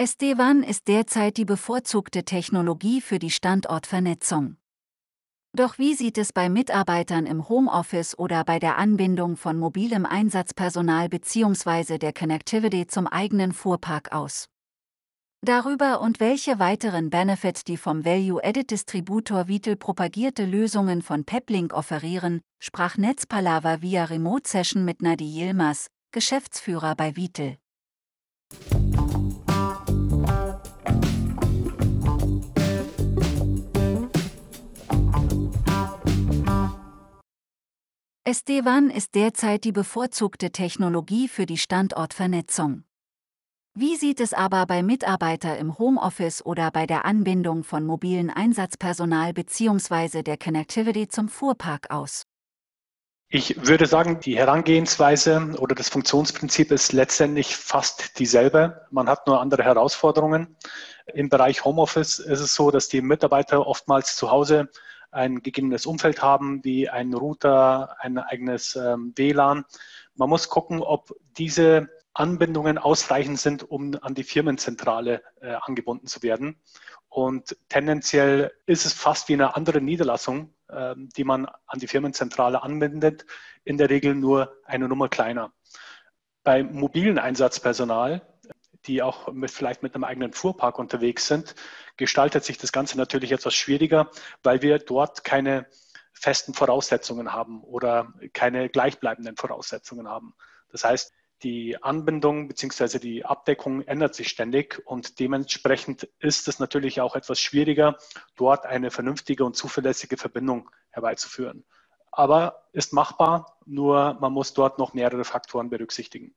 SD-WAN ist derzeit die bevorzugte Technologie für die Standortvernetzung. Doch wie sieht es bei Mitarbeitern im Homeoffice oder bei der Anbindung von mobilem Einsatzpersonal bzw. der Connectivity zum eigenen Fuhrpark aus? Darüber und welche weiteren Benefits die vom Value-Added-Distributor Vitel propagierte Lösungen von Peplink offerieren, sprach Netzpalava via Remote Session mit Nadi Yilmaz, Geschäftsführer bei Vitel. SD-WAN ist derzeit die bevorzugte Technologie für die Standortvernetzung. Wie sieht es aber bei Mitarbeiter im Homeoffice oder bei der Anbindung von mobilen Einsatzpersonal bzw. der Connectivity zum Fuhrpark aus? Ich würde sagen, die Herangehensweise oder das Funktionsprinzip ist letztendlich fast dieselbe. Man hat nur andere Herausforderungen. Im Bereich Homeoffice ist es so, dass die Mitarbeiter oftmals zu Hause ein gegebenes Umfeld haben, wie ein Router, ein eigenes ähm, WLAN. Man muss gucken, ob diese Anbindungen ausreichend sind, um an die Firmenzentrale äh, angebunden zu werden. Und tendenziell ist es fast wie eine andere Niederlassung, äh, die man an die Firmenzentrale anbindet, in der Regel nur eine Nummer kleiner. Bei mobilen Einsatzpersonal die auch mit, vielleicht mit einem eigenen Fuhrpark unterwegs sind, gestaltet sich das Ganze natürlich etwas schwieriger, weil wir dort keine festen Voraussetzungen haben oder keine gleichbleibenden Voraussetzungen haben. Das heißt, die Anbindung bzw. die Abdeckung ändert sich ständig und dementsprechend ist es natürlich auch etwas schwieriger, dort eine vernünftige und zuverlässige Verbindung herbeizuführen. Aber ist machbar, nur man muss dort noch mehrere Faktoren berücksichtigen.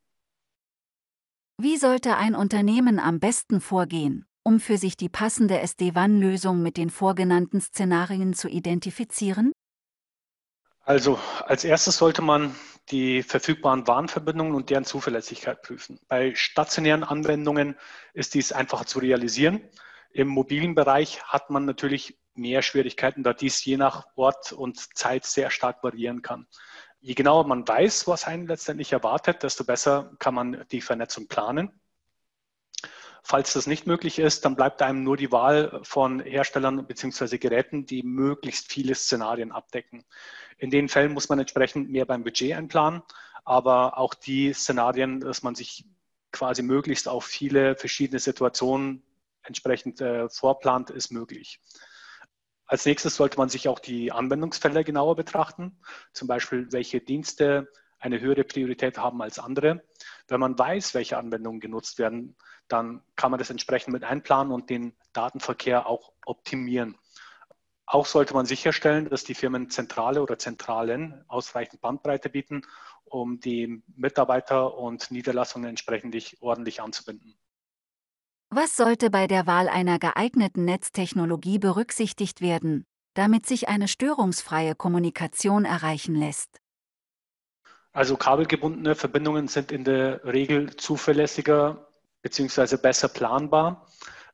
Wie sollte ein Unternehmen am besten vorgehen, um für sich die passende SD-WAN-Lösung mit den vorgenannten Szenarien zu identifizieren? Also als erstes sollte man die verfügbaren Warnverbindungen und deren Zuverlässigkeit prüfen. Bei stationären Anwendungen ist dies einfacher zu realisieren. Im mobilen Bereich hat man natürlich mehr Schwierigkeiten, da dies je nach Ort und Zeit sehr stark variieren kann je genauer man weiß, was einen letztendlich erwartet, desto besser kann man die Vernetzung planen. Falls das nicht möglich ist, dann bleibt einem nur die Wahl von Herstellern bzw. Geräten, die möglichst viele Szenarien abdecken. In den Fällen muss man entsprechend mehr beim Budget einplanen, aber auch die Szenarien, dass man sich quasi möglichst auf viele verschiedene Situationen entsprechend äh, vorplant, ist möglich. Als nächstes sollte man sich auch die Anwendungsfälle genauer betrachten, zum Beispiel welche Dienste eine höhere Priorität haben als andere. Wenn man weiß, welche Anwendungen genutzt werden, dann kann man das entsprechend mit einplanen und den Datenverkehr auch optimieren. Auch sollte man sicherstellen, dass die Firmen Zentrale oder Zentralen ausreichend Bandbreite bieten, um die Mitarbeiter und Niederlassungen entsprechend ordentlich anzubinden. Was sollte bei der Wahl einer geeigneten Netztechnologie berücksichtigt werden, damit sich eine störungsfreie Kommunikation erreichen lässt? Also kabelgebundene Verbindungen sind in der Regel zuverlässiger bzw. besser planbar.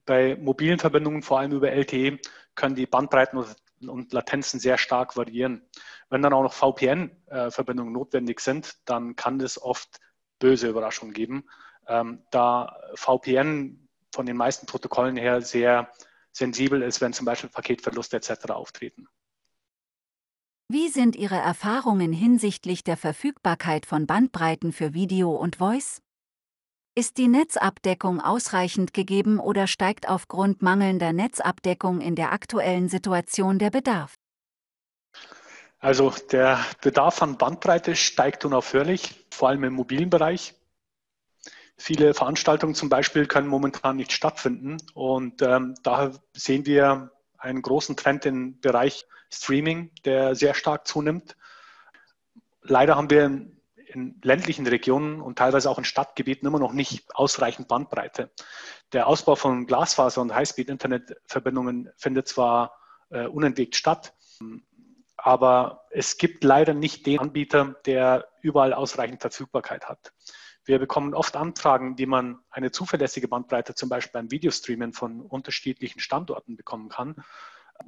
Bei mobilen Verbindungen, vor allem über LTE, können die Bandbreiten und Latenzen sehr stark variieren. Wenn dann auch noch VPN-Verbindungen notwendig sind, dann kann es oft böse Überraschungen geben, ähm, da VPN von den meisten Protokollen her sehr sensibel ist, wenn zum Beispiel Paketverluste etc. auftreten. Wie sind Ihre Erfahrungen hinsichtlich der Verfügbarkeit von Bandbreiten für Video und Voice? Ist die Netzabdeckung ausreichend gegeben oder steigt aufgrund mangelnder Netzabdeckung in der aktuellen Situation der Bedarf? Also der Bedarf an Bandbreite steigt unaufhörlich, vor allem im mobilen Bereich. Viele Veranstaltungen zum Beispiel können momentan nicht stattfinden und ähm, daher sehen wir einen großen Trend im Bereich Streaming, der sehr stark zunimmt. Leider haben wir in, ländlichen Regionen und teilweise auch in Stadtgebieten immer noch nicht ausreichend Bandbreite. Der Ausbau von Glasfaser- und Highspeed-Internetverbindungen findet zwar äh, unentwegt statt, aber es gibt leider nicht den Anbieter, der überall ausreichend Verfügbarkeit hat. Wir bekommen oft Anfragen, wie man eine zuverlässige Bandbreite zum Beispiel beim Videostreamen von unterschiedlichen Standorten bekommen kann,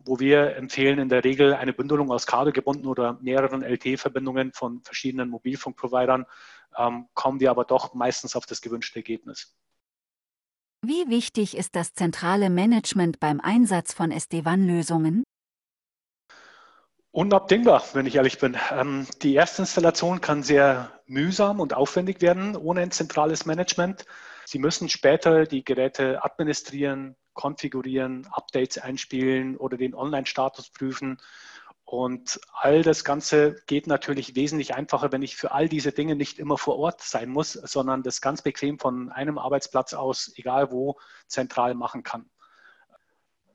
wo wir empfehlen in der Regel eine Bündelung aus kabelgebunden oder mehreren LTE-Verbindungen von verschiedenen Mobilfunkprovidern, ähm, kommen wir aber doch meistens auf das gewünschte Ergebnis. Wie wichtig ist das zentrale Management beim Einsatz von SD-WAN-Lösungen? Unabdingbar, wenn ich ehrlich bin. Ähm, die erste Installation kann sehr mühsam und aufwendig werden ohne ein zentrales Management. Sie müssen später die Geräte administrieren, konfigurieren, Updates einspielen oder den Online-Status prüfen. Und all das Ganze geht natürlich wesentlich einfacher, wenn ich für all diese Dinge nicht immer vor Ort sein muss, sondern das ganz bequem von einem Arbeitsplatz aus, egal wo, zentral machen kann.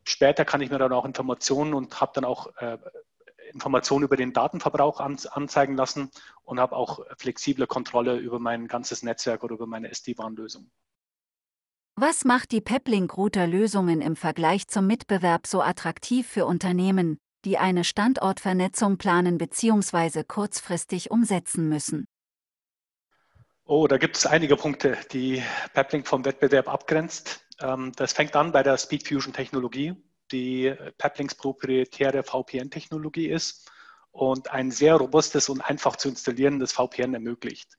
Später kann ich mir dann auch Informationen und habe dann auch äh, Informationen über den Datenverbrauch anzeigen lassen und habe auch flexible Kontrolle über mein ganzes Netzwerk oder über meine SD-WAN-Lösung. Was macht die Peplink-Router-Lösungen im Vergleich zum Mitbewerb so attraktiv für Unternehmen, die eine Standortvernetzung planen bzw. kurzfristig umsetzen müssen? Oh, da gibt es einige Punkte, die Peplink vom Wettbewerb abgrenzt. Ähm, das fängt an bei der Speed Fusion Technologie die Peplinks proprietäre VPN-Technologie ist und ein sehr robustes und einfach zu installierendes VPN ermöglicht.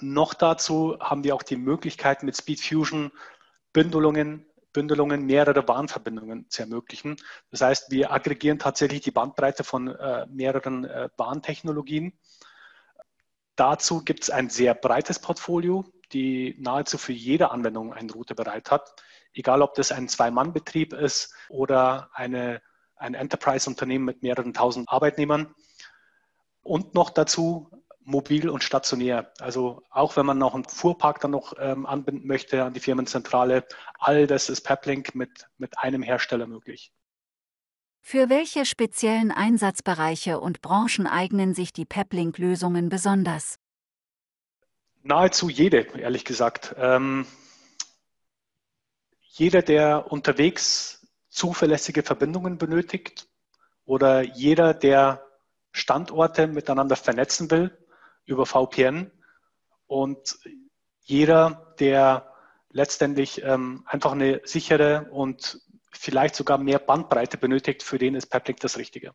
Noch dazu haben wir auch die Möglichkeit, mit SpeedFusion Bündelungen, Bündelungen mehrerer Bahnverbindungen zu ermöglichen. Das heißt, wir aggregieren tatsächlich die Bandbreite von äh, mehreren äh, Bahntechnologien. Dazu gibt es ein sehr breites Portfolio, die nahezu für jede Anwendung einen Router bereit hat egal ob das ein Zwei-Mann-Betrieb ist oder eine, ein Enterprise-Unternehmen mit mehreren tausend Arbeitnehmern. Und noch dazu mobil und stationär. Also auch wenn man noch einen Fuhrpark dann noch ähm, anbinden möchte an die Firmenzentrale, all das ist Peplink mit, mit einem Hersteller möglich. Für welche speziellen Einsatzbereiche und Branchen eignen sich die Peplink-Lösungen besonders? Nahezu jede, ehrlich gesagt. Ähm, jeder, der unterwegs zuverlässige Verbindungen benötigt oder jeder, der Standorte miteinander vernetzen will über VPN und jeder, der letztendlich ähm, einfach eine sichere und vielleicht sogar mehr Bandbreite benötigt, für den ist Peplink das Richtige.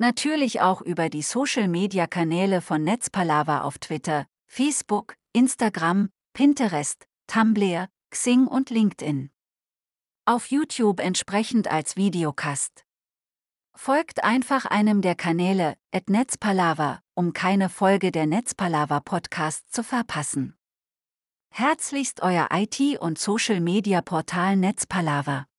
Natürlich auch über die Social-Media-Kanäle von Netzpalava auf Twitter, Facebook, Instagram, Pinterest, Tumblr, Xing und LinkedIn. Auf YouTube entsprechend als Videocast. Folgt einfach einem der Kanäle, at Netzpalava, um keine Folge der Netzpalava Podcast zu verpassen. Herzlichst euer IT- und Social-Media-Portal Netzpalava.